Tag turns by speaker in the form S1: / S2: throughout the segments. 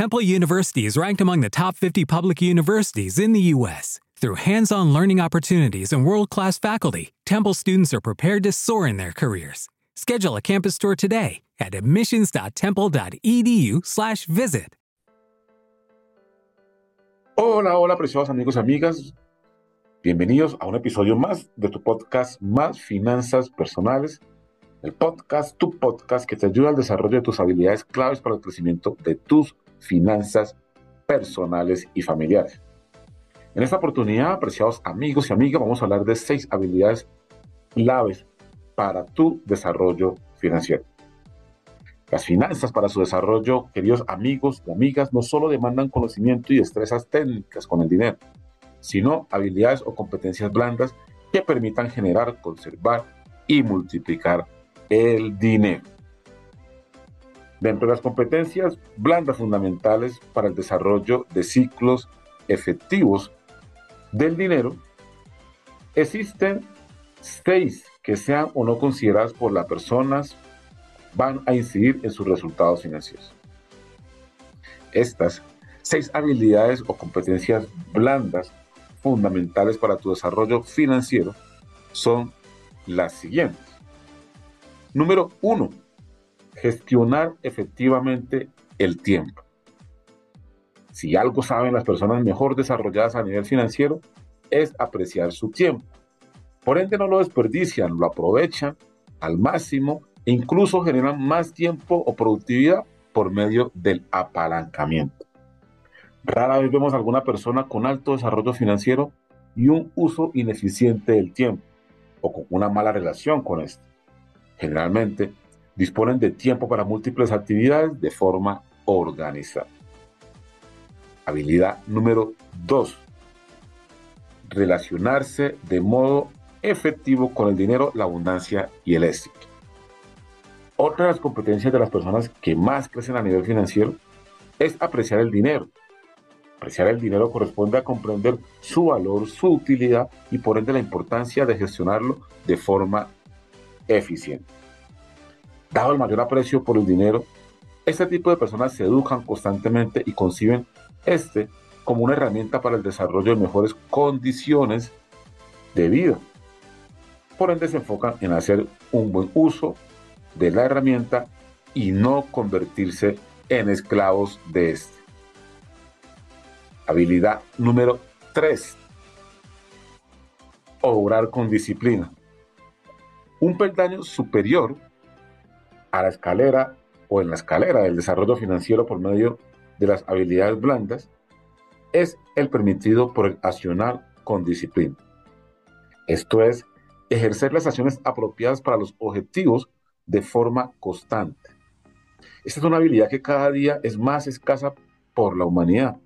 S1: Temple University is ranked among the top 50 public universities in the U.S. Through hands on learning opportunities and world class faculty, Temple students are prepared to soar in their careers. Schedule a campus tour today at admissions.temple.edu/slash visit.
S2: Hola, hola, preciosos amigos y amigas. Bienvenidos a un episodio más de tu podcast Más Finanzas Personales. El podcast, tu podcast que te ayuda al desarrollo de tus habilidades claves para el crecimiento de tus finanzas personales y familiares. En esta oportunidad, apreciados amigos y amigas, vamos a hablar de seis habilidades claves para tu desarrollo financiero. Las finanzas para su desarrollo, queridos amigos y amigas, no solo demandan conocimiento y destrezas técnicas con el dinero, sino habilidades o competencias blandas que permitan generar, conservar y multiplicar el dinero. Dentro de las competencias blandas fundamentales para el desarrollo de ciclos efectivos del dinero, existen seis que sean o no consideradas por las personas van a incidir en sus resultados financieros. Estas seis habilidades o competencias blandas fundamentales para tu desarrollo financiero son las siguientes. Número uno, gestionar efectivamente el tiempo. Si algo saben las personas mejor desarrolladas a nivel financiero, es apreciar su tiempo. Por ende, no lo desperdician, lo aprovechan al máximo e incluso generan más tiempo o productividad por medio del apalancamiento. Rara vez vemos a alguna persona con alto desarrollo financiero y un uso ineficiente del tiempo o con una mala relación con esto. Generalmente, disponen de tiempo para múltiples actividades de forma organizada. Habilidad número 2. Relacionarse de modo efectivo con el dinero, la abundancia y el éxito. Otra de las competencias de las personas que más crecen a nivel financiero es apreciar el dinero. Apreciar el dinero corresponde a comprender su valor, su utilidad y por ende la importancia de gestionarlo de forma eficiente. Dado el mayor aprecio por el dinero, este tipo de personas se educan constantemente y conciben este como una herramienta para el desarrollo de mejores condiciones de vida. Por ende se enfocan en hacer un buen uso de la herramienta y no convertirse en esclavos de este. Habilidad número 3. Obrar con disciplina. Un peldaño superior a la escalera o en la escalera del desarrollo financiero por medio de las habilidades blandas es el permitido por el accionar con disciplina. Esto es, ejercer las acciones apropiadas para los objetivos de forma constante. Esta es una habilidad que cada día es más escasa por la humanidad,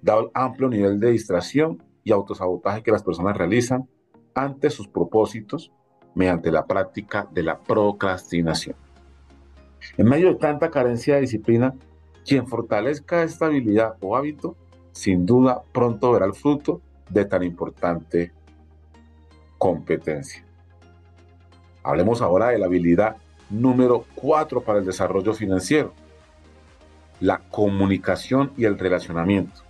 S2: dado el amplio nivel de distracción y autosabotaje que las personas realizan ante sus propósitos mediante la práctica de la procrastinación. En medio de tanta carencia de disciplina, quien fortalezca esta habilidad o hábito, sin duda pronto verá el fruto de tan importante competencia. Hablemos ahora de la habilidad número 4 para el desarrollo financiero, la comunicación y el relacionamiento.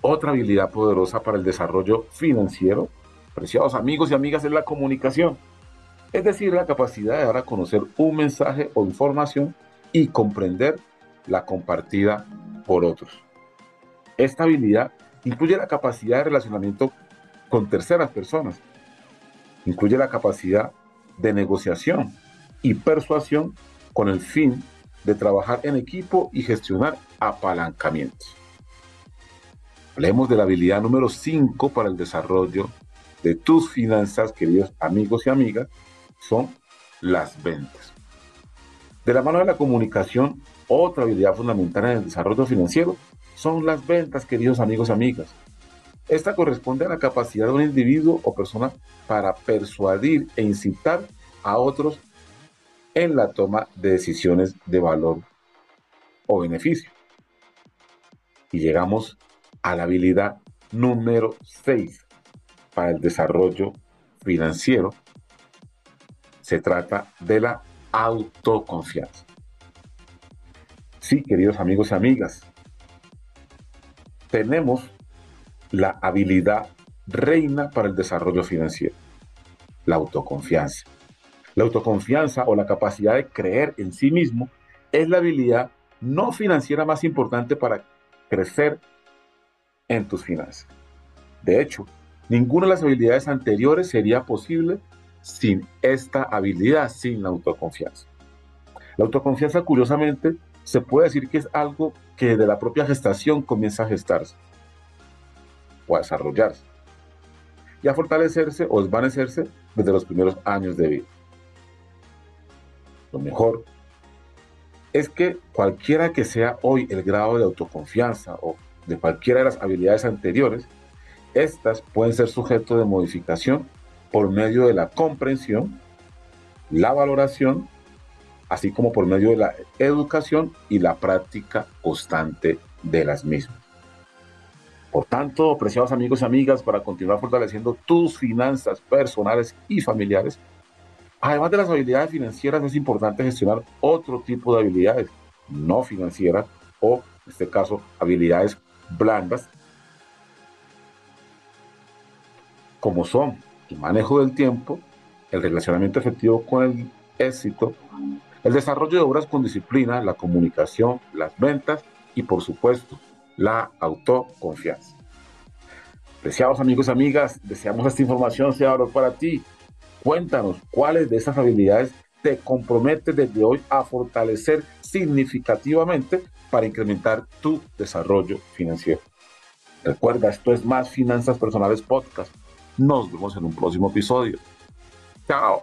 S2: Otra habilidad poderosa para el desarrollo financiero, preciados amigos y amigas, es la comunicación es decir, la capacidad de dar a conocer un mensaje o información y comprender la compartida por otros. Esta habilidad incluye la capacidad de relacionamiento con terceras personas, incluye la capacidad de negociación y persuasión con el fin de trabajar en equipo y gestionar apalancamientos. Hablemos de la habilidad número 5 para el desarrollo de tus finanzas, queridos amigos y amigas, son las ventas. De la mano de la comunicación, Otra habilidad fundamental en el desarrollo financiero son las ventas, queridos amigos y amigas. Esta corresponde a la capacidad de un individuo o persona para persuadir e incitar a otros en la toma de decisiones de valor o beneficio. Y llegamos a la habilidad número 6 para el desarrollo financiero. Se trata de la autoconfianza. Sí, queridos amigos y amigas, tenemos la habilidad reina para el desarrollo financiero, la autoconfianza. La autoconfianza o la capacidad de creer en sí mismo es la habilidad no financiera más importante para crecer en tus finanzas. De hecho, ninguna de las habilidades anteriores sería posible sin esta habilidad, sin la autoconfianza. La autoconfianza, curiosamente, se puede decir que es algo que de la propia gestación comienza a gestarse o a desarrollarse y a fortalecerse o desvanecerse desde los primeros años de vida. Lo mejor es que cualquiera que sea hoy el grado de autoconfianza o de cualquiera de las habilidades anteriores, estas pueden ser sujeto de modificación por medio de la comprensión, la valoración, así como por medio de la educación y la práctica constante de las mismas. Por tanto, apreciados amigos y amigas, para continuar fortaleciendo tus finanzas personales y familiares, además de las habilidades financieras, es importante gestionar otro tipo de habilidades no financieras o, en este caso, habilidades blandas, como son el manejo del tiempo, el relacionamiento efectivo con el éxito, el desarrollo de obras con disciplina, la comunicación, las ventas y, por supuesto, la autoconfianza. Preciados amigos y amigas, deseamos esta información sea valor para ti. Cuéntanos cuáles de esas habilidades te comprometes desde hoy a fortalecer significativamente para incrementar tu desarrollo financiero. Recuerda, esto es Más Finanzas Personales Podcast. Nos vemos en un próximo episodio. Chao.